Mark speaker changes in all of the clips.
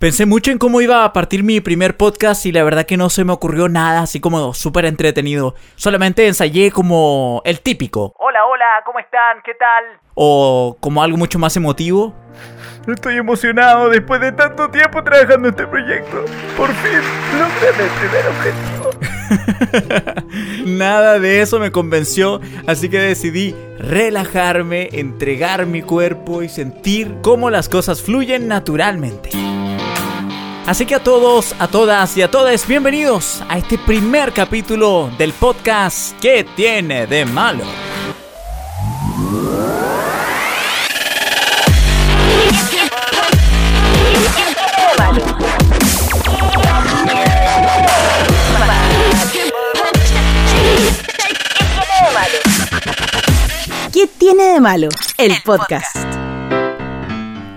Speaker 1: Pensé mucho en cómo iba a partir mi primer podcast y la verdad que no se me ocurrió nada así como súper entretenido. Solamente ensayé como el típico.
Speaker 2: Hola, hola, ¿cómo están? ¿Qué tal?
Speaker 1: O como algo mucho más emotivo.
Speaker 2: Estoy emocionado después de tanto tiempo trabajando en este proyecto. Por fin logré mi primer
Speaker 1: objetivo. Nada de eso me convenció, así que decidí relajarme, entregar mi cuerpo y sentir cómo las cosas fluyen naturalmente. Así que a todos, a todas y a todas, bienvenidos a este primer capítulo del podcast ¿Qué tiene de malo?
Speaker 3: ¿Qué tiene de malo? El podcast.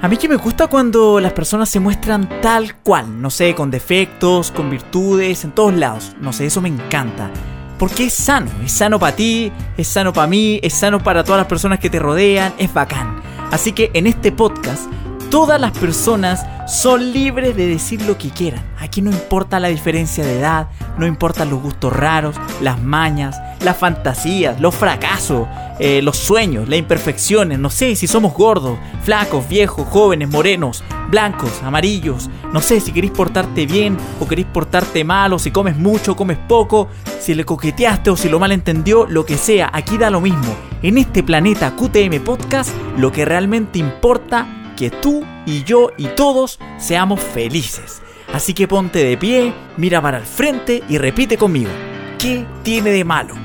Speaker 1: A mí que me gusta cuando las personas se muestran tal cual, no sé, con defectos, con virtudes, en todos lados. No sé, eso me encanta. Porque es sano, es sano para ti, es sano para mí, es sano para todas las personas que te rodean, es bacán. Así que en este podcast todas las personas son libres de decir lo que quieran. Aquí no importa la diferencia de edad, no importan los gustos raros, las mañas, las fantasías, los fracasos, eh, los sueños, las imperfecciones, no sé si somos gordos, flacos, viejos, jóvenes, morenos, blancos, amarillos, no sé si queréis portarte bien o queréis portarte mal o si comes mucho comes poco, si le coqueteaste o si lo malentendió, lo que sea, aquí da lo mismo. En este planeta QTM Podcast, lo que realmente importa que tú y yo y todos seamos felices. Así que ponte de pie, mira para el frente y repite conmigo. ¿Qué tiene de malo?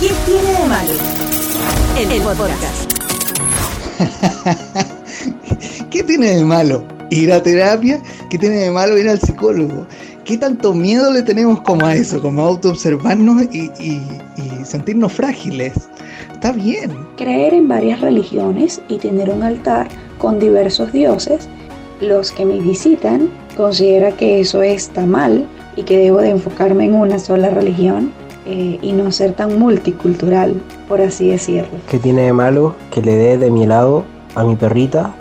Speaker 3: ¿Qué tiene de malo? El, podcast.
Speaker 4: ¿Qué tiene de malo? Ir a terapia. ¿Qué tiene de malo ir al psicólogo? ¿Qué tanto miedo le tenemos como a eso? Como a autoobservarnos y, y sentirnos frágiles está bien.
Speaker 5: Creer en varias religiones y tener un altar con diversos dioses, los que me visitan considera que eso está mal y que debo de enfocarme en una sola religión eh, y no ser tan multicultural, por así decirlo.
Speaker 6: ¿Qué tiene de malo que le dé de mi helado a mi perrita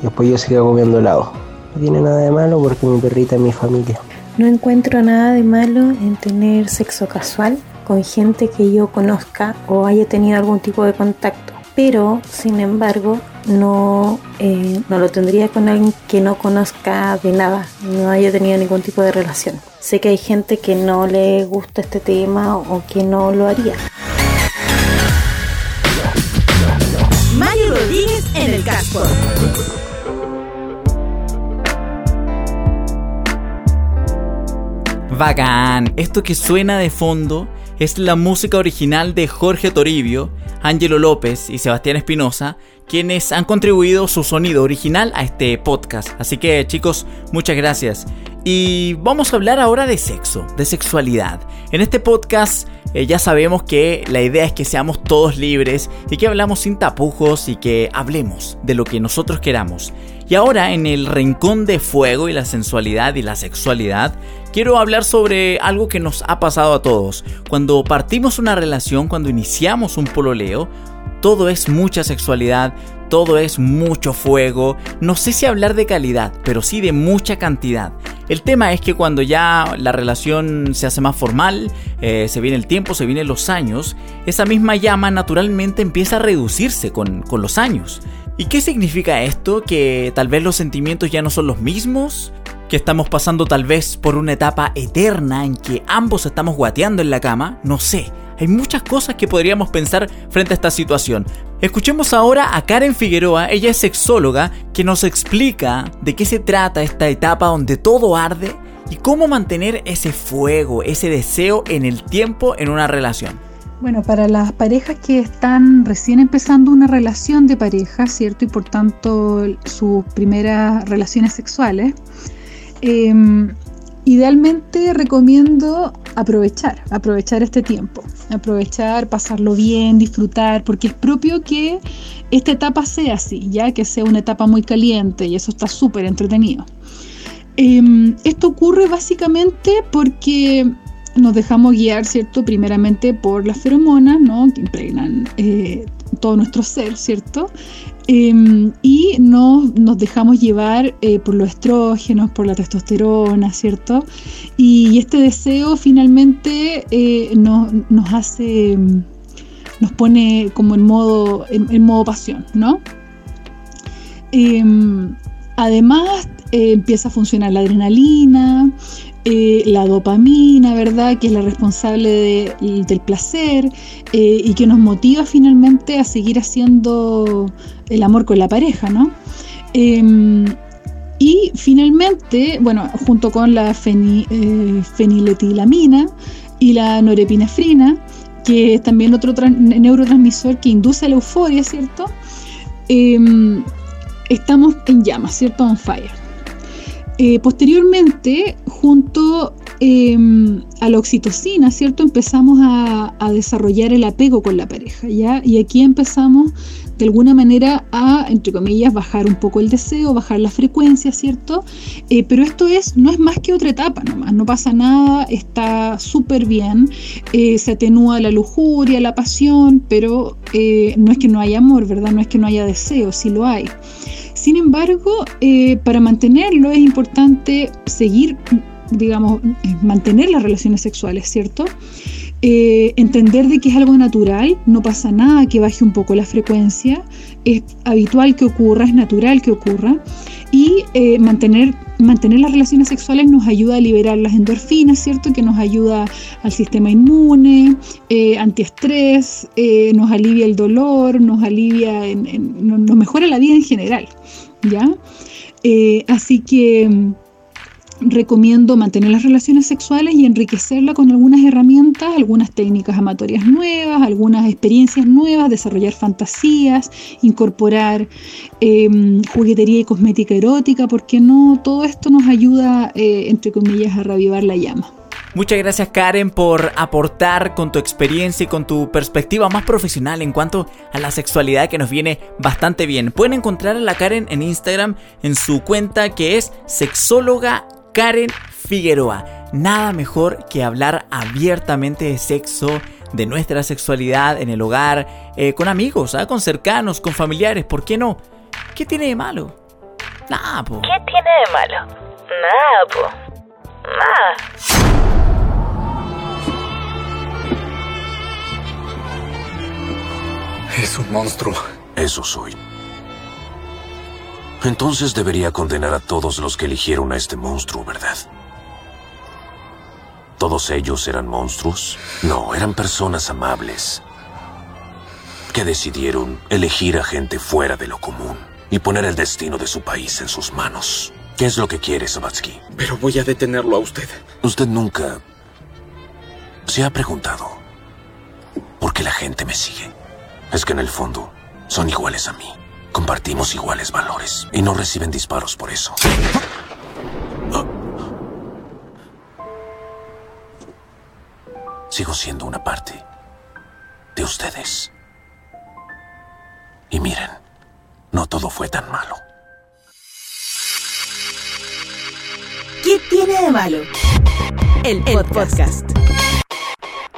Speaker 6: y después yo siga comiendo helado? No tiene nada de malo porque mi perrita es mi familia.
Speaker 7: No encuentro nada de malo en tener sexo casual con gente que yo conozca o haya tenido algún tipo de contacto. Pero, sin embargo, no, eh, no lo tendría con alguien que no conozca de nada, no haya tenido ningún tipo de relación. Sé que hay gente que no le gusta este tema o que no lo haría.
Speaker 3: Mario Rodríguez en el casco.
Speaker 1: Bacán, esto que suena de fondo es la música original de Jorge Toribio, Ángelo López y Sebastián Espinosa, quienes han contribuido su sonido original a este podcast. Así que chicos, muchas gracias. Y vamos a hablar ahora de sexo, de sexualidad. En este podcast eh, ya sabemos que la idea es que seamos todos libres y que hablamos sin tapujos y que hablemos de lo que nosotros queramos. Y ahora en el rincón de fuego y la sensualidad y la sexualidad, quiero hablar sobre algo que nos ha pasado a todos. Cuando partimos una relación, cuando iniciamos un pololeo, todo es mucha sexualidad, todo es mucho fuego. No sé si hablar de calidad, pero sí de mucha cantidad. El tema es que cuando ya la relación se hace más formal, eh, se viene el tiempo, se vienen los años, esa misma llama naturalmente empieza a reducirse con, con los años. ¿Y qué significa esto? ¿Que tal vez los sentimientos ya no son los mismos? ¿Que estamos pasando tal vez por una etapa eterna en que ambos estamos guateando en la cama? No sé. Hay muchas cosas que podríamos pensar frente a esta situación. Escuchemos ahora a Karen Figueroa, ella es sexóloga, que nos explica de qué se trata esta etapa donde todo arde y cómo mantener ese fuego, ese deseo en el tiempo en una relación.
Speaker 8: Bueno, para las parejas que están recién empezando una relación de pareja, ¿cierto? Y por tanto sus primeras relaciones sexuales, em, idealmente recomiendo aprovechar, aprovechar este tiempo, aprovechar, pasarlo bien, disfrutar, porque es propio que esta etapa sea así, ya que sea una etapa muy caliente y eso está súper entretenido. Em, esto ocurre básicamente porque nos dejamos guiar, ¿cierto? Primeramente por las feromonas, ¿no? Que impregnan eh, todo nuestro ser, ¿cierto? Em, y nos, nos, dejamos llevar eh, por los estrógenos, por la testosterona, ¿cierto? Y, este deseo finalmente eh, nos, hace, nos pone como en modo, en, modo pasión, ¿no? Em, además, empieza a funcionar la adrenalina, eh, la dopamina, ¿verdad? Que es la responsable del placer eh, y que nos motiva finalmente a seguir haciendo el amor con la pareja, ¿no? Em, y finalmente, bueno, junto con la eh, feniletilamina y la norepinefrina, que es también otro neurotransmisor que induce la euforia, ¿cierto? Em, estamos en llamas, ¿cierto? On fire. Eh, posteriormente, junto em, a la oxitocina, ¿cierto? Empezamos a, desarrollar el apego con la pareja, ¿ya? Y aquí empezamos de alguna manera a, entre comillas, bajar un poco el deseo, bajar la frecuencia, ¿cierto? Eh, pero esto es, no es más que otra etapa nomás, no pasa nada, está súper bien, eh, se atenúa la lujuria, la pasión, pero no es que no haya amor, ¿verdad? No es que no haya deseo, sí lo hay. Sin embargo, eh, para mantenerlo es importante seguir, digamos, eh, mantener las relaciones sexuales, ¿cierto? Eh, entender de que es algo natural, no pasa nada que baje un poco la frecuencia, es habitual que ocurra, es natural que ocurra, y mantener, mantener las relaciones sexuales nos ayuda a liberar las endorfinas, ¿cierto? Que nos ayuda al sistema inmune, antiestrés, nos alivia el dolor, nos alivia, nos mejora la vida en general. ¿ya? Eh, así que mm, recomiendo mantener las relaciones sexuales y enriquecerla con algunas herramientas, algunas técnicas amatorias nuevas, algunas experiencias nuevas, desarrollar fantasías, incorporar em, juguetería y cosmética erótica, porque no todo esto nos ayuda, eh, entre comillas, a revivar la llama.
Speaker 1: Muchas gracias Karen por aportar con tu experiencia y con tu perspectiva más profesional en cuanto a la sexualidad que nos viene bastante bien. Pueden encontrar a la Karen en Instagram en su cuenta que es sexóloga Karen Figueroa. Nada mejor que hablar abiertamente de sexo, de nuestra sexualidad en el hogar, eh, con amigos, ¿ah? con cercanos, con familiares, ¿por qué no? ¿Qué tiene de malo? Nada, po.
Speaker 9: ¿Qué tiene de malo? Nada, po. Nada.
Speaker 10: Es un monstruo.
Speaker 11: Eso soy. Entonces debería condenar a todos los que eligieron a este monstruo, ¿verdad? ¿Todos ellos eran monstruos? No, eran personas amables que decidieron elegir a gente fuera de lo común y poner el destino de su país en sus manos. ¿Qué es lo que quiere, Sabatsky?
Speaker 10: Pero voy a detenerlo a usted.
Speaker 11: Usted nunca se ha preguntado por qué la gente me sigue es que en el fondo son iguales a mí. Compartimos iguales valores y no reciben disparos por eso. Sigo siendo una parte de ustedes. Y miren, no todo fue tan malo.
Speaker 3: ¿Qué tiene de malo? El podcast.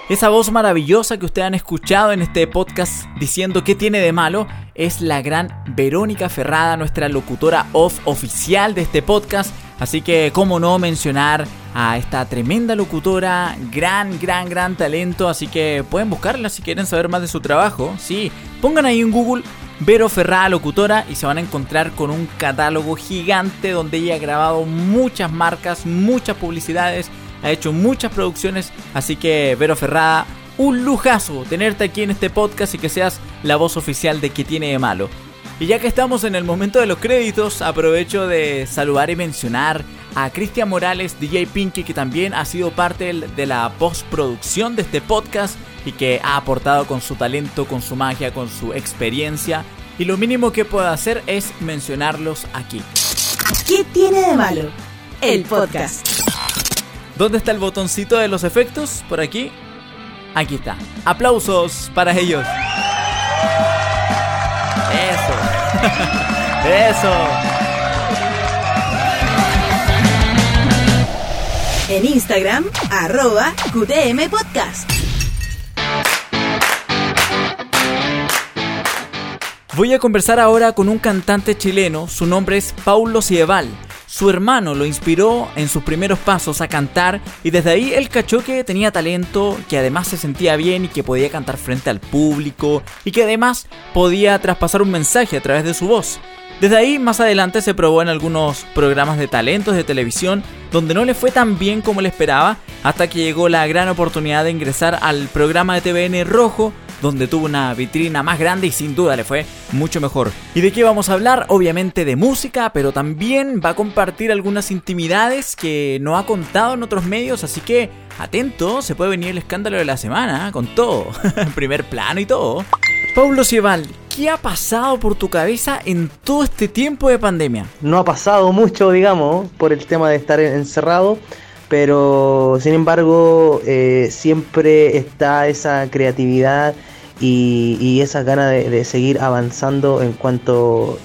Speaker 1: Esa voz maravillosa que ustedes han escuchado en este podcast diciendo qué tiene de malo es la gran Verónica Ferrada, nuestra locutora off oficial de este podcast. Así que, cómo no mencionar a esta tremenda locutora, gran, gran, gran talento. Así que pueden buscarla si quieren saber más de su trabajo. Sí, pongan ahí en Google Vero Ferrada locutora y se van a encontrar con un catálogo gigante donde ella ha grabado muchas marcas, muchas publicidades ha hecho muchas producciones, así que Vero Ferrada, un lujazo tenerte aquí en este podcast y que seas la voz oficial de que tiene de malo. Y ya que estamos en el momento de los créditos, aprovecho de saludar y mencionar a Cristian Morales, DJ Pinky, que también ha sido parte de la postproducción de este podcast y que ha aportado con su talento, con su magia, con su experiencia. Y lo mínimo que puedo hacer es mencionarlos aquí.
Speaker 3: ¿Qué tiene de malo? El podcast.
Speaker 1: ¿Dónde está el botoncito de los efectos? Por aquí. Aquí está. Aplausos para ellos. Eso. Eso.
Speaker 3: En Instagram, arroba QTM Podcast.
Speaker 1: Voy a conversar ahora con un cantante chileno, su nombre es Paulo Cieval. Su hermano lo inspiró en sus primeros pasos a cantar y desde ahí él cachó que tenía talento, que además se sentía bien y que podía cantar frente al público y que además podía traspasar un mensaje a través de su voz. Desde ahí más adelante se probó en algunos programas de talentos de televisión donde no le fue tan bien como le esperaba hasta que llegó la gran oportunidad de ingresar al programa de TVN Rojo donde tuvo una vitrina más grande y sin duda le fue mucho mejor. ¿Y de qué vamos a hablar? Obviamente de música, pero también va a compartir algunas intimidades que no ha contado en otros medios, así que atento, se puede venir el escándalo de la semana, con todo, primer plano y todo. Pablo Cieval, ¿qué ha pasado por tu cabeza en todo este tiempo de pandemia?
Speaker 6: No ha pasado mucho, digamos, por el tema de estar encerrado pero sin embargo eh, siempre está esa creatividad y, y esa gana de, seguir avanzando en cuanto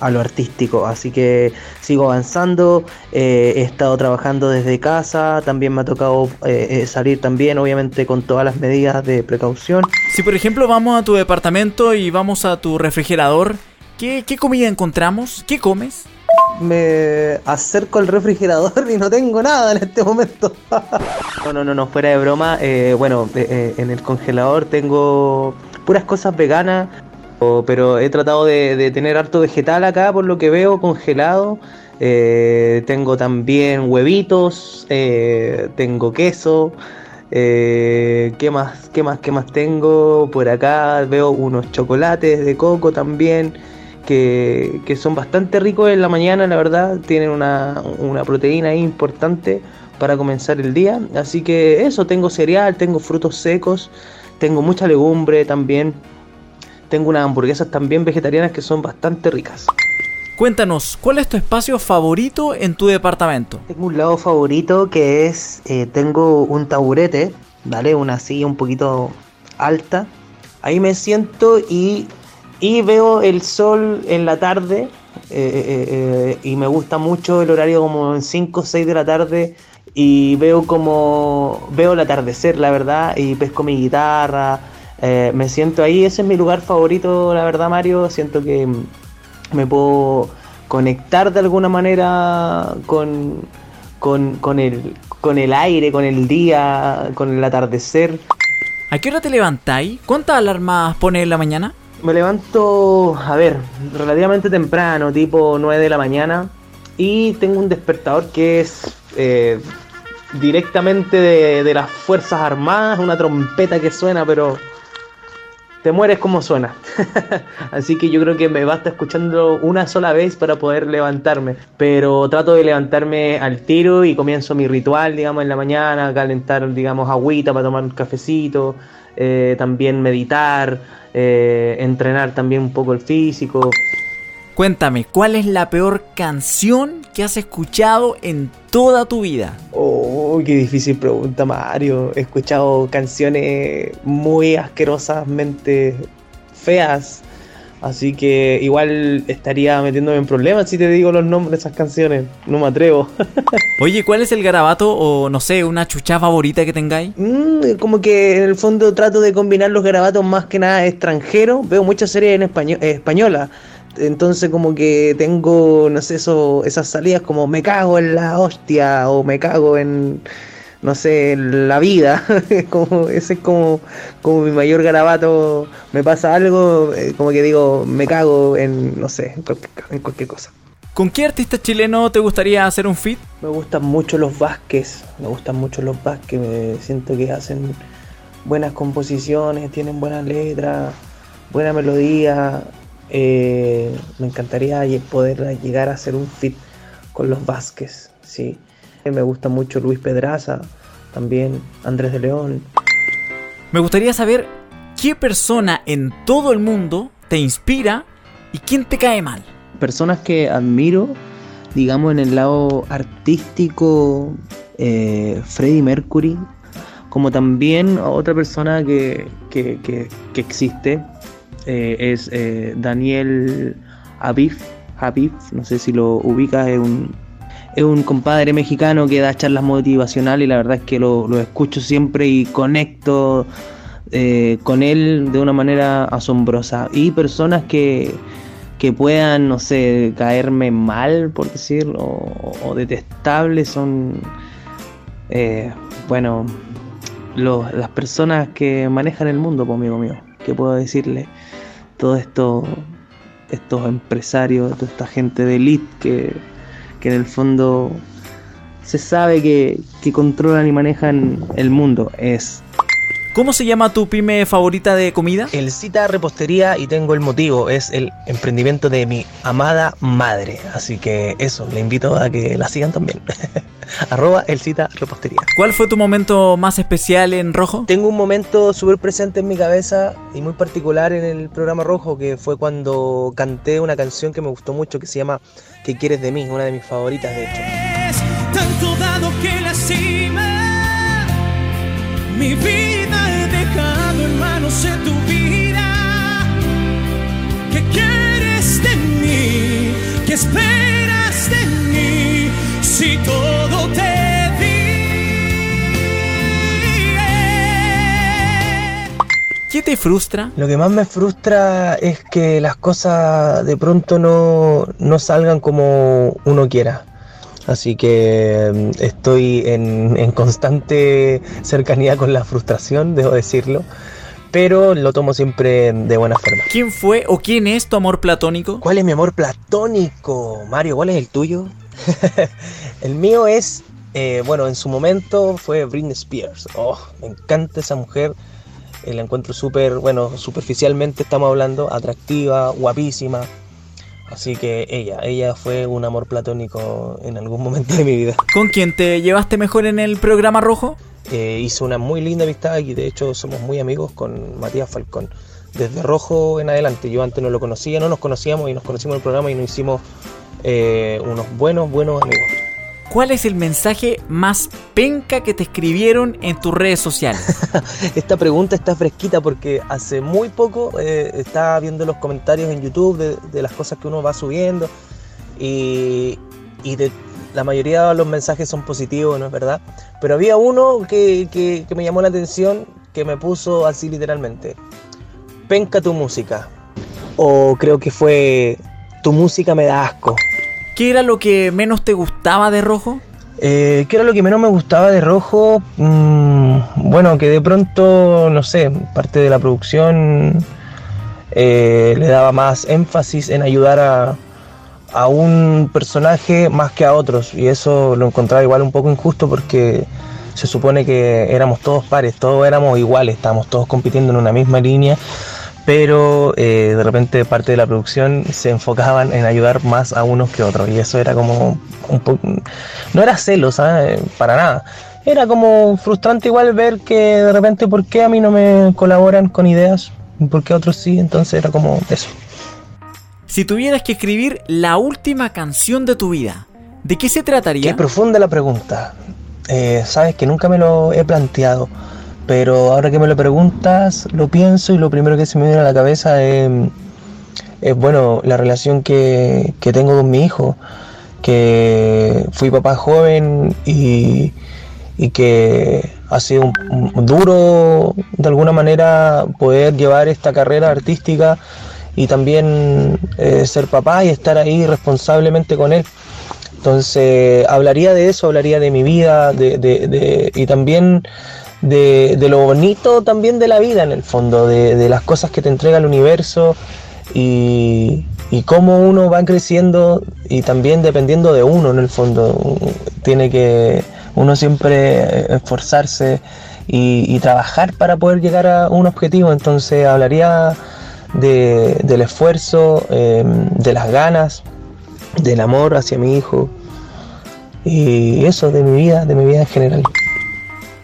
Speaker 6: a lo artístico. Así que sigo avanzando, eh, he estado trabajando desde casa, también me ha tocado eh, eh, salir también, obviamente con todas las medidas de precaución.
Speaker 1: Si por ejemplo vamos a tu departamento y vamos a tu refrigerador, ¿qué, qué comida encontramos? ¿Qué comes?
Speaker 6: Me acerco al refrigerador y no tengo nada en este momento. no, no, no, no, fuera de broma. Eh, bueno, eh, eh, en el congelador tengo puras cosas veganas, pero he tratado de, tener harto vegetal acá, por lo que veo, congelado. tengo también huevitos, tengo queso. ¿Qué más? ¿Qué más? ¿Qué más tengo? Por acá veo unos chocolates de coco también que, son bastante ricos en la mañana, la verdad, tienen una, proteína importante para comenzar el día. Así que eso, tengo cereal, tengo frutos secos, tengo mucha legumbre también. Tengo unas hamburguesas también vegetarianas que son bastante ricas.
Speaker 1: Cuéntanos, ¿cuál es tu espacio favorito en tu departamento?
Speaker 6: Tengo un lado favorito que es, eh, tengo un taburete, ¿vale? Una silla un poquito alta. Ahí me siento y y veo el sol en la tarde eh, eh, eh, y me gusta mucho el horario como en 5 o 6 de la tarde y veo como veo el atardecer la verdad y pesco mi guitarra me siento ahí ese es mi lugar favorito la verdad Mario siento que me puedo conectar de alguna manera con, con, con, el, con el aire con el día con el atardecer
Speaker 1: ¿A qué hora te levantáis? ¿Cuántas alarmas pones en la mañana?
Speaker 6: Me levanto, a ver, relativamente temprano, tipo 9 de la mañana. Y tengo un despertador que es eh, directamente de, las Fuerzas Armadas, una trompeta que suena, pero te mueres como suena. Así que yo creo que me basta escuchando una sola vez para poder levantarme. Pero trato de levantarme al tiro y comienzo mi ritual, digamos, en la mañana, calentar, digamos, agüita para tomar un cafecito, eh, también meditar eh, entrenar también un poco el físico.
Speaker 1: Cuéntame, ¿cuál es la peor canción que has escuchado en toda tu vida?
Speaker 6: Oh, qué difícil pregunta, Mario. He escuchado canciones muy asquerosamente feas Así que igual estaría metiéndome en problemas si te digo los nombres de esas canciones. No me atrevo.
Speaker 1: Oye, ¿cuál es el garabato o no sé, una chucha favorita que tengáis?
Speaker 6: Mm, como que en el fondo trato de combinar los garabatos más que nada extranjeros. Veo muchas series en español, eh, española. Entonces como que tengo, no sé, eso, esas salidas como me cago en la hostia o me cago en no sé, la vida. como, ese es como, como mi mayor garabato. Me pasa algo, eh, como que digo, me cago en, no sé, en cualquier, cosa.
Speaker 1: ¿Con qué artista chileno te gustaría hacer un fit?
Speaker 6: Me gustan mucho los Vázquez, me gustan mucho los Vázquez, me siento que hacen buenas composiciones, tienen buenas letras, buena melodía. Eh, me encantaría poder llegar a hacer un fit con los Vázquez, sí. Me gusta mucho Luis Pedraza, también Andrés de León.
Speaker 1: Me gustaría saber qué persona en todo el mundo te inspira y quién te cae mal.
Speaker 6: Personas que admiro, digamos en el lado artístico, eh, Freddie Mercury, como también otra persona que, existe, eh, es eh, Daniel Aviv, Aviv, no sé si lo ubicas, es un es un compadre mexicano que da charlas motivacionales y la verdad es que lo, escucho siempre y conecto eh, con él de una manera asombrosa. Y personas que, que puedan, no sé, caerme mal, por decirlo, o, detestables, son, eh, bueno, las personas que manejan el mundo, pues, amigo mío. ¿Qué puedo decirle? Todo esto, estos empresarios, toda esta gente de elite que, que en el fondo se sabe que, que controlan y manejan el mundo. Es
Speaker 1: ¿Cómo se llama tu pyme favorita de comida?
Speaker 6: El Cita Repostería y tengo el motivo, es el emprendimiento de mi amada madre. Así que eso, le invito a que la sigan también. Arroba el Cita Repostería.
Speaker 1: ¿Cuál fue tu momento más especial en Rojo?
Speaker 6: Tengo un momento súper presente en mi cabeza y muy particular en el programa Rojo, que fue cuando canté una canción que me gustó mucho que se llama ¿Qué quieres de mí? Una de mis favoritas, de hecho.
Speaker 12: Tanto dado que te
Speaker 1: frustra?
Speaker 6: Lo que más me frustra es que las cosas de pronto no, no salgan como uno quiera. Así que mm, estoy en, constante cercanía con la frustración, debo decirlo pero lo tomo siempre de buena forma.
Speaker 1: ¿Quién fue o quién es tu amor platónico?
Speaker 6: ¿Cuál es mi amor platónico? Mario, ¿cuál es el tuyo? el mío es, eh, bueno, en su momento fue Britney Spears. Oh, me encanta esa mujer. La encuentro súper, bueno, superficialmente estamos hablando, atractiva, guapísima. Así que ella, ella fue un amor platónico en algún momento de mi vida.
Speaker 1: ¿Con quién te llevaste mejor en el programa rojo?
Speaker 6: Eh, hice una muy linda amistad y de hecho somos muy amigos con Matías Falcón. Desde rojo en adelante, yo antes no lo conocía, no nos conocíamos y nos conocimos en el programa y nos hicimos eh, unos buenos, buenos amigos.
Speaker 1: ¿Cuál es el mensaje más penca que te escribieron en tus redes sociales?
Speaker 6: Esta pregunta está fresquita porque hace muy poco eh, estaba viendo los comentarios en YouTube de, las cosas que uno va subiendo y, la mayoría de los mensajes son positivos, ¿no es verdad? Pero había uno que me llamó la atención que me puso así literalmente. Penca tu música. O creo que fue tu música me da asco.
Speaker 1: ¿Qué era lo que menos te gustaba de Rojo?
Speaker 6: Eh, ¿Qué era lo que menos me gustaba de Rojo? Mm, bueno, que de pronto, no sé, parte de la producción eh, le daba más énfasis en ayudar a, a un personaje más que a otros. Y eso lo encontraba igual un poco injusto porque se supone que éramos todos pares, todos éramos iguales, estábamos todos compitiendo en una misma línea pero eh, de repente parte de la producción se enfocaban en ayudar más a unos que otros y eso era como un poco no era celos ¿sabes? para nada. Era como frustrante igual ver que de repente por qué a mí no me colaboran con ideas por qué a otros sí entonces era como eso.
Speaker 1: Si tuvieras que escribir la última canción de tu vida ¿de qué se trataría?
Speaker 6: Qué profunda la pregunta. Eh, sabes que nunca me lo he planteado pero ahora que me lo preguntas, lo pienso y lo primero que se me viene a la cabeza es, bueno, la relación que, tengo con mi hijo, que fui papá joven y, que ha sido duro de alguna manera poder llevar esta carrera artística y también eh, ser papá y estar ahí responsablemente con él. Entonces, hablaría de eso, hablaría de mi vida de, y también de, lo bonito también de la vida en el fondo, de, las cosas que te entrega el universo y, cómo uno va creciendo y también dependiendo de uno en el fondo. Tiene que uno siempre esforzarse y, trabajar para poder llegar a un objetivo. Entonces hablaría del esfuerzo, em, de las ganas, del amor hacia mi hijo y eso de mi vida, de mi vida en general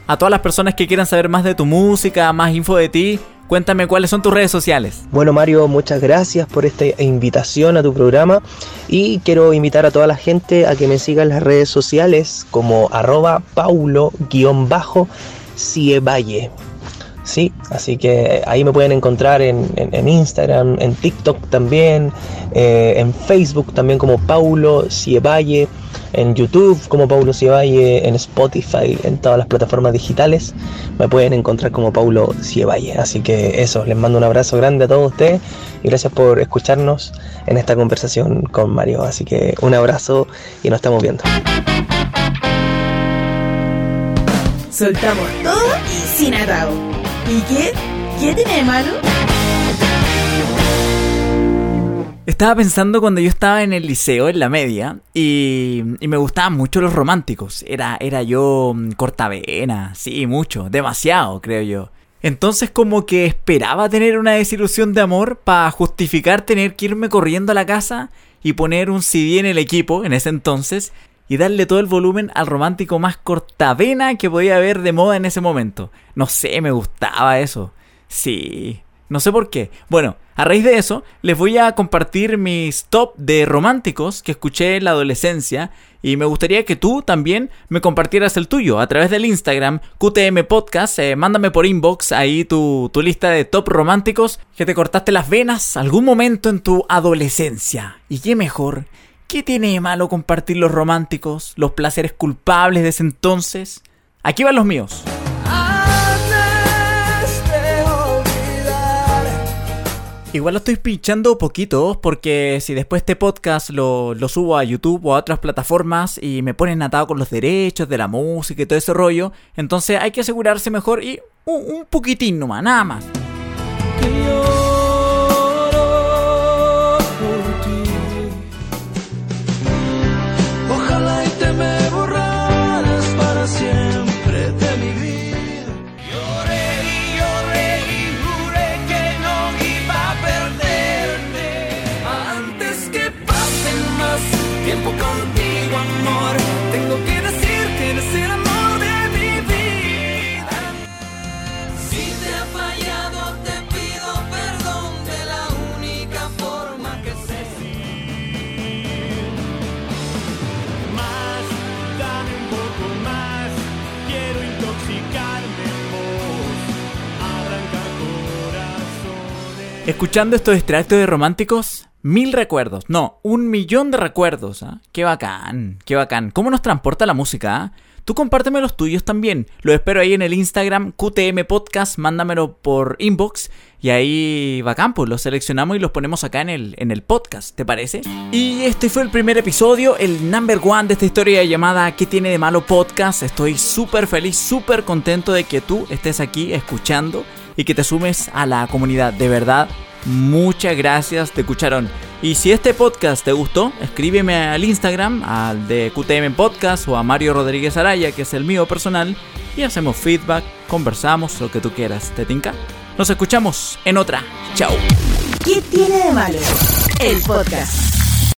Speaker 1: a todas las personas que quieran saber más de tu música, más info de ti, cuéntame cuáles son tus redes sociales.
Speaker 6: Bueno Mario, muchas gracias por esta invitación a tu programa y quiero invitar a toda la gente a que me siga en las redes sociales como arroba paulo-cievalle. Sí, así que ahí me pueden encontrar en, en- Instagram, en TikTok también, eh, en Facebook también como Paulo Cievalle, en YouTube como Paulo Cievalle, en Spotify, en todas las plataformas digitales me pueden encontrar como Paulo Cievalle. Así que eso, les mando un abrazo grande a todos ustedes y gracias por escucharnos en esta conversación con Mario. Así que un abrazo y nos estamos viendo.
Speaker 3: Soltamos todo sin atajo. ¿Y qué? ¿Qué tiene de malo?
Speaker 1: Estaba pensando cuando yo estaba en el liceo, en la media, y, y me gustaban mucho los románticos. Era, era yo mm, cortavena, sí, mucho, demasiado, creo yo. Entonces como que esperaba tener una desilusión de amor para justificar tener que irme corriendo a la casa y poner un CD en el equipo en ese entonces y darle todo el volumen al romántico más cortavena que podía haber de moda en ese momento. No sé, me gustaba eso. Sí, no sé por qué. Bueno, a raíz de eso, les voy a compartir mis top de románticos que escuché en la adolescencia y me gustaría que tú también me compartieras el tuyo a través del Instagram QTM Podcast. Eh, mándame por inbox ahí tu, tu lista de top románticos que te cortaste las venas algún momento en tu adolescencia. Y qué mejor, ¿qué tiene de malo compartir los románticos, los placeres culpables de ese entonces? Aquí van los míos. Igual lo estoy pinchando poquito porque si después este podcast lo, lo subo a YouTube o a otras plataformas y me ponen atado con los derechos de la música y todo ese rollo, entonces hay que asegurarse mejor y un, un poquitín nomás, nada más. Escuchando estos extractos de románticos, mil recuerdos, no, un millón de recuerdos. ¿ah? Qué bacán, qué bacán. ¿Cómo nos transporta la música? ah? Tú compárteme los tuyos también. Lo espero ahí en el Instagram QTM Podcast. Mándamelo por inbox. Y ahí bacán, pues los seleccionamos y los ponemos acá en el, en el podcast. ¿Te parece? Y este fue el primer episodio, el number one de esta historia llamada ¿Qué tiene de malo podcast? Estoy súper feliz, súper contento de que tú estés aquí escuchando y que te sumes a la comunidad. De verdad, muchas gracias, te escucharon. Y si este podcast te gustó, escríbeme al Instagram, al de QTM Podcast o a Mario Rodríguez Araya, que es el mío personal, y hacemos feedback, conversamos, lo que tú quieras. ¿Te tinca? Nos escuchamos en otra. Chao.
Speaker 3: ¿Qué tiene de malo? El podcast.